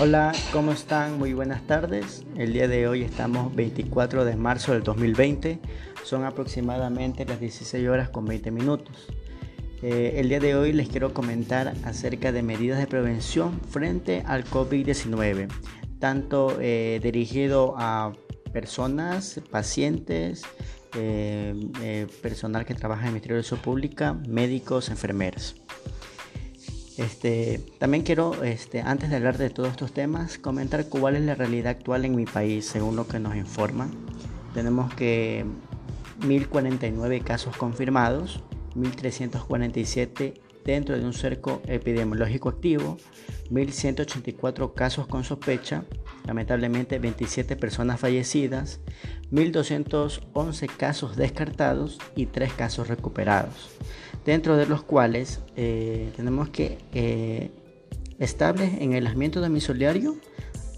Hola, ¿cómo están? Muy buenas tardes. El día de hoy estamos 24 de marzo del 2020. Son aproximadamente las 16 horas con 20 minutos. Eh, el día de hoy les quiero comentar acerca de medidas de prevención frente al COVID-19, tanto eh, dirigido a personas, pacientes, eh, personal que trabaja en el Ministerio de Salud Pública, médicos, enfermeras. Este, también quiero, este, antes de hablar de todos estos temas, comentar cuál es la realidad actual en mi país, según lo que nos informan. Tenemos que 1.049 casos confirmados, 1.347 dentro de un cerco epidemiológico activo, 1.184 casos con sospecha, lamentablemente 27 personas fallecidas, 1.211 casos descartados y 3 casos recuperados dentro de los cuales eh, tenemos que eh, estables en el aislamiento domiciliario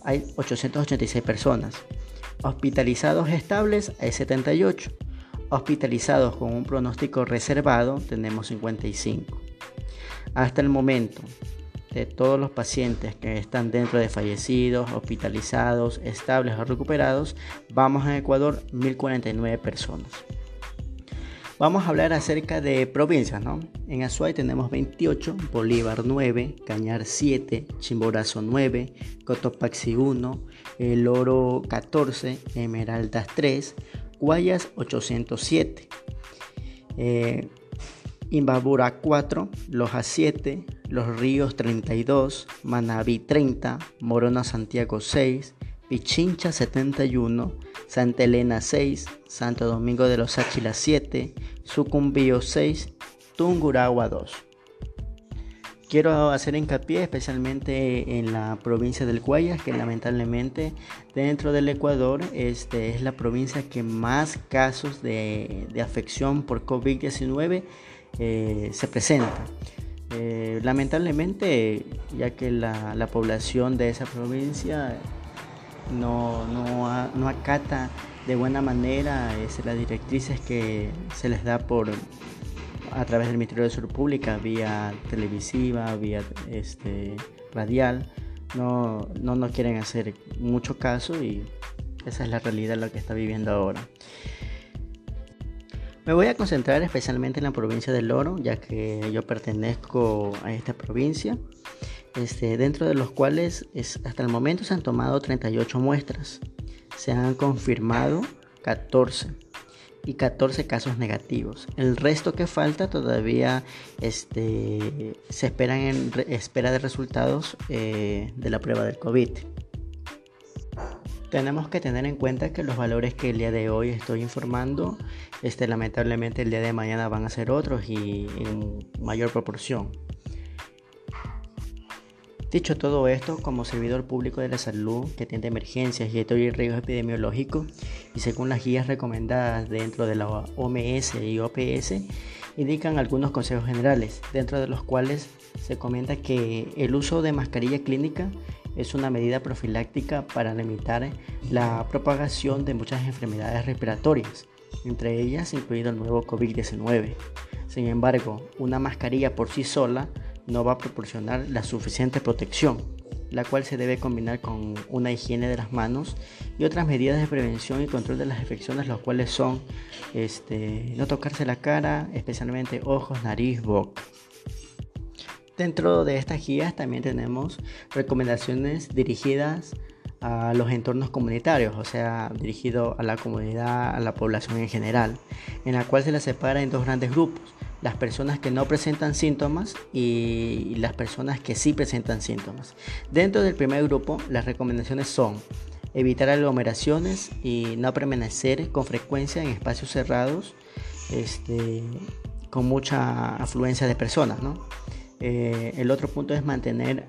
hay 886 personas, hospitalizados estables hay 78, hospitalizados con un pronóstico reservado tenemos 55. Hasta el momento, de todos los pacientes que están dentro de fallecidos, hospitalizados, estables o recuperados, vamos en Ecuador 1049 personas. Vamos a hablar acerca de provincias, ¿no? En Azuay tenemos 28, Bolívar 9, Cañar 7, Chimborazo 9, Cotopaxi 1, El Oro 14, Esmeraldas 3, Guayas 807, eh, Imbabura 4, Loja 7, Los Ríos 32, Manabí 30, Morona Santiago 6, Pichincha 71, Santa Elena 6, Santo Domingo de los Áchilas 7, Sucumbío 6, Tunguragua 2. Quiero hacer hincapié especialmente en la provincia del Guayas, que lamentablemente dentro del Ecuador este, es la provincia que más casos de, afección por COVID-19 eh, se presenta. Eh, lamentablemente, ya que la, la población de esa provincia no, no, acata de buena manera es, las directrices que se les da por a través del Ministerio de Salud Pública, vía televisiva, vía este, radial, no, no quieren hacer mucho caso y esa es la realidad lo que está viviendo ahora. Me voy a concentrar especialmente en la provincia del Oro, ya que yo pertenezco a esta provincia. Este, dentro de los cuales hasta el momento se han tomado 38 muestras. Se han confirmado 14 y 14 casos negativos. El resto que falta todavía este, se esperan en espera de resultados eh, de la prueba del COVID. Tenemos que tener en cuenta que los valores que el día de hoy estoy informando, este, lamentablemente el día de mañana van a ser otros y en mayor proporción. Dicho todo esto, como servidor público de la salud que atiende emergencias y estoy riesgos epidemiológicos y según las guías recomendadas dentro de la OMS y OPS, indican algunos consejos generales, dentro de los cuales se comenta que el uso de mascarilla clínica es una medida profiláctica para limitar la propagación de muchas enfermedades respiratorias, entre ellas incluido el nuevo COVID-19. Sin embargo, una mascarilla por sí sola no va a proporcionar la suficiente protección, la cual se debe combinar con una higiene de las manos y otras medidas de prevención y control de las infecciones, las cuales son este, no tocarse la cara, especialmente ojos, nariz, boca. Dentro de estas guías también tenemos recomendaciones dirigidas a los entornos comunitarios, o sea, dirigido a la comunidad, a la población en general, en la cual se la separa en dos grandes grupos las personas que no presentan síntomas y las personas que sí presentan síntomas. Dentro del primer grupo, las recomendaciones son evitar aglomeraciones y no permanecer con frecuencia en espacios cerrados este, con mucha afluencia de personas. Eh, el otro punto es mantener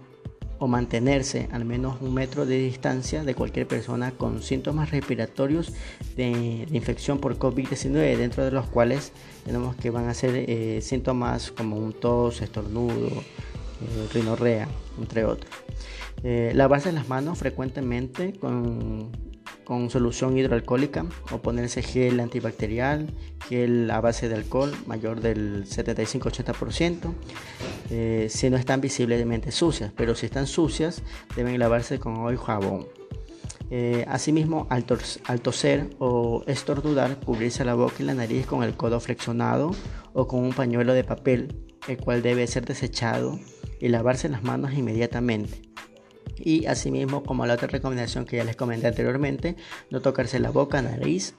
o mantenerse al menos un metro de distancia de cualquier persona con síntomas respiratorios de, infección por COVID-19, dentro de los cuales tenemos que van a ser eh, síntomas como un tos, estornudo, eh, rinorrea, entre otros. Eh, lavarse las manos frecuentemente con con solución hidroalcohólica o ponerse gel antibacterial, gel a base de alcohol mayor del 75-80%, eh, si no están visiblemente sucias, pero si están sucias deben lavarse con agua y jabón. Eh, asimismo, al, toser o estornudar, cubrirse la boca y la nariz con el codo flexionado o con un pañuelo de papel, el cual debe ser desechado y lavarse las manos inmediatamente. Y asimismo, como la otra recomendación que ya les comenté anteriormente, no tocarse la boca, nariz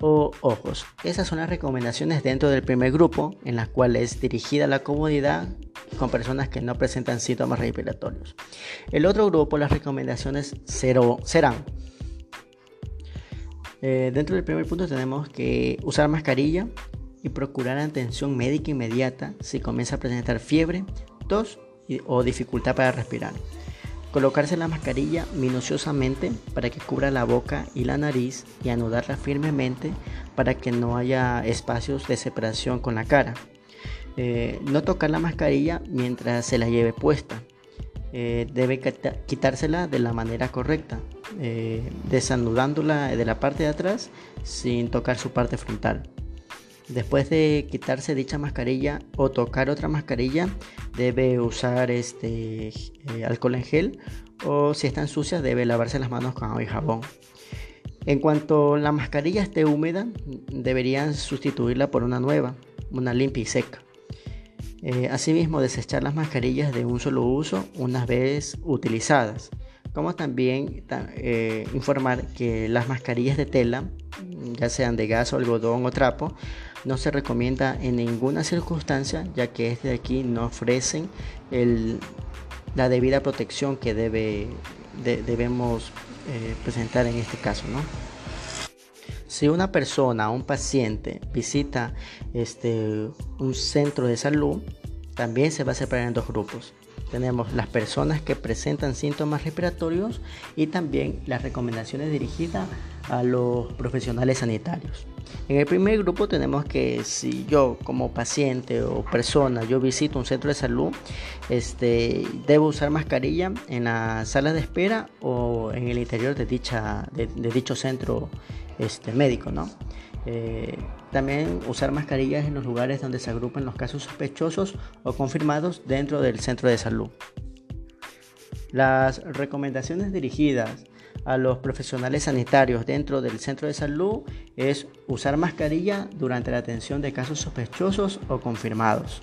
o ojos. Esas son las recomendaciones dentro del primer grupo, en las cuales dirigida la comunidad con personas que no presentan síntomas respiratorios. El otro grupo, las recomendaciones cero, serán. Eh, dentro del primer punto tenemos que usar mascarilla y procurar atención médica inmediata si comienza a presentar fiebre, tos o dificultad para respirar. Colocarse la mascarilla minuciosamente para que cubra la boca y la nariz y anudarla firmemente para que no haya espacios de separación con la cara. Eh, no tocar la mascarilla mientras se la lleve puesta. Eh, debe quitársela de la manera correcta, eh, desanudándola de la parte de atrás sin tocar su parte frontal. Después de quitarse dicha mascarilla o tocar otra mascarilla, debe usar este, eh, alcohol en gel o si están sucias debe lavarse las manos con agua y jabón. En cuanto la mascarilla esté húmeda, deberían sustituirla por una nueva, una limpia y seca. Eh, asimismo, desechar las mascarillas de un solo uso una vez utilizadas como también eh, informar que las mascarillas de tela, ya sean de gas o algodón o trapo, no se recomienda en ninguna circunstancia, ya que este de aquí no ofrecen la debida protección que debe, debemos eh, presentar en este caso. ¿no? Si una persona, un paciente, visita este, un centro de salud, también se va a separar en dos grupos. Tenemos las personas que presentan síntomas respiratorios y también las recomendaciones dirigidas a los profesionales sanitarios. En el primer grupo tenemos que si yo como paciente o persona yo visito un centro de salud, este, debo usar mascarilla en la sala de espera o en el interior de, dicha, de, dicho centro este, médico, ¿no? Eh, también usar mascarillas en los lugares donde se agrupan los casos sospechosos o confirmados dentro del centro de salud. Las recomendaciones dirigidas a los profesionales sanitarios dentro del centro de salud es usar mascarilla durante la atención de casos sospechosos o confirmados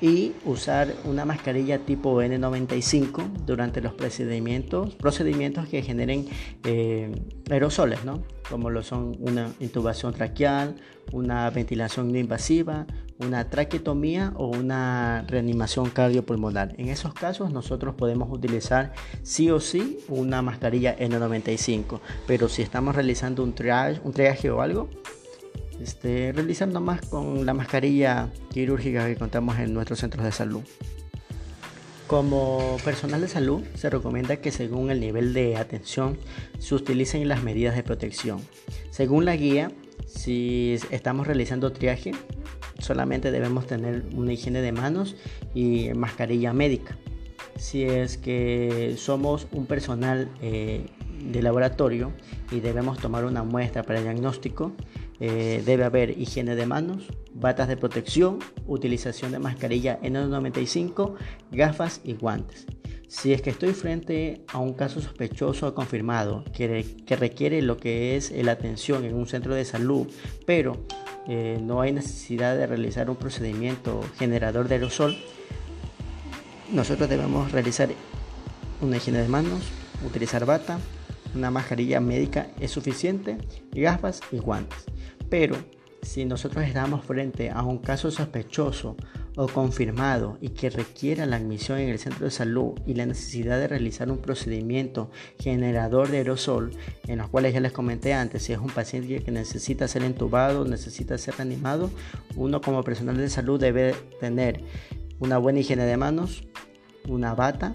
y usar una mascarilla tipo N95 durante los procedimientos, procedimientos que generen eh, aerosoles, ¿no? como lo son una intubación traqueal, una ventilación no invasiva, una traquetomía o una reanimación cardiopulmonar. En esos casos nosotros podemos utilizar sí o sí una mascarilla N95, pero si estamos realizando un triage, un triaje o algo, este, realizando más con la mascarilla quirúrgica que contamos en nuestros centros de salud. Como personal de salud, se recomienda que según el nivel de atención se utilicen las medidas de protección. Según la guía, si estamos realizando triaje, solamente debemos tener una higiene de manos y mascarilla médica. Si es que somos un personal eh, de laboratorio y debemos tomar una muestra para el diagnóstico, eh, debe haber higiene de manos, batas de protección, utilización de mascarilla N95, gafas y guantes. Si es que estoy frente a un caso sospechoso o confirmado que, requiere lo que es la atención en un centro de salud, pero eh, no hay necesidad de realizar un procedimiento generador de aerosol, nosotros debemos realizar una higiene de manos, utilizar bata, una mascarilla médica es suficiente, gafas y guantes. Pero si nosotros estamos frente a un caso sospechoso o confirmado y que requiera la admisión en el centro de salud y la necesidad de realizar un procedimiento generador de aerosol, en los cuales ya les comenté antes, si es un paciente que necesita ser entubado, necesita ser reanimado, uno como personal de salud debe tener una buena higiene de manos, una bata,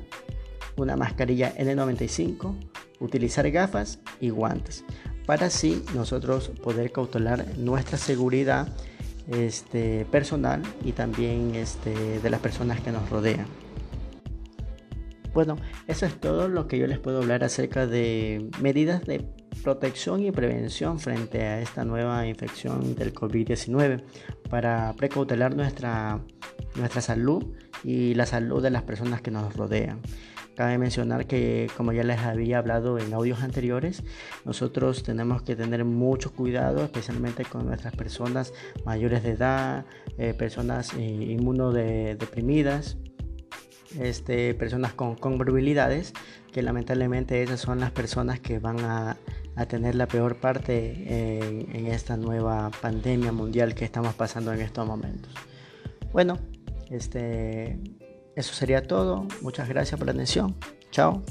una mascarilla N95, utilizar gafas y guantes para así nosotros poder cautelar nuestra seguridad este, personal y también este, de las personas que nos rodean. Bueno, eso es todo lo que yo les puedo hablar acerca de medidas de protección y prevención frente a esta nueva infección del COVID-19 para precautelar nuestra, nuestra salud y la salud de las personas que nos rodean. Cabe mencionar que, como ya les había hablado en audios anteriores, nosotros tenemos que tener mucho cuidado, especialmente con nuestras personas mayores de edad, eh, personas eh, inmunodeprimidas, este, personas con comorbilidades, que lamentablemente esas son las personas que van a, tener la peor parte en, en, esta nueva pandemia mundial que estamos pasando en estos momentos. Bueno, este, eso sería todo. Muchas gracias por la atención. Chao.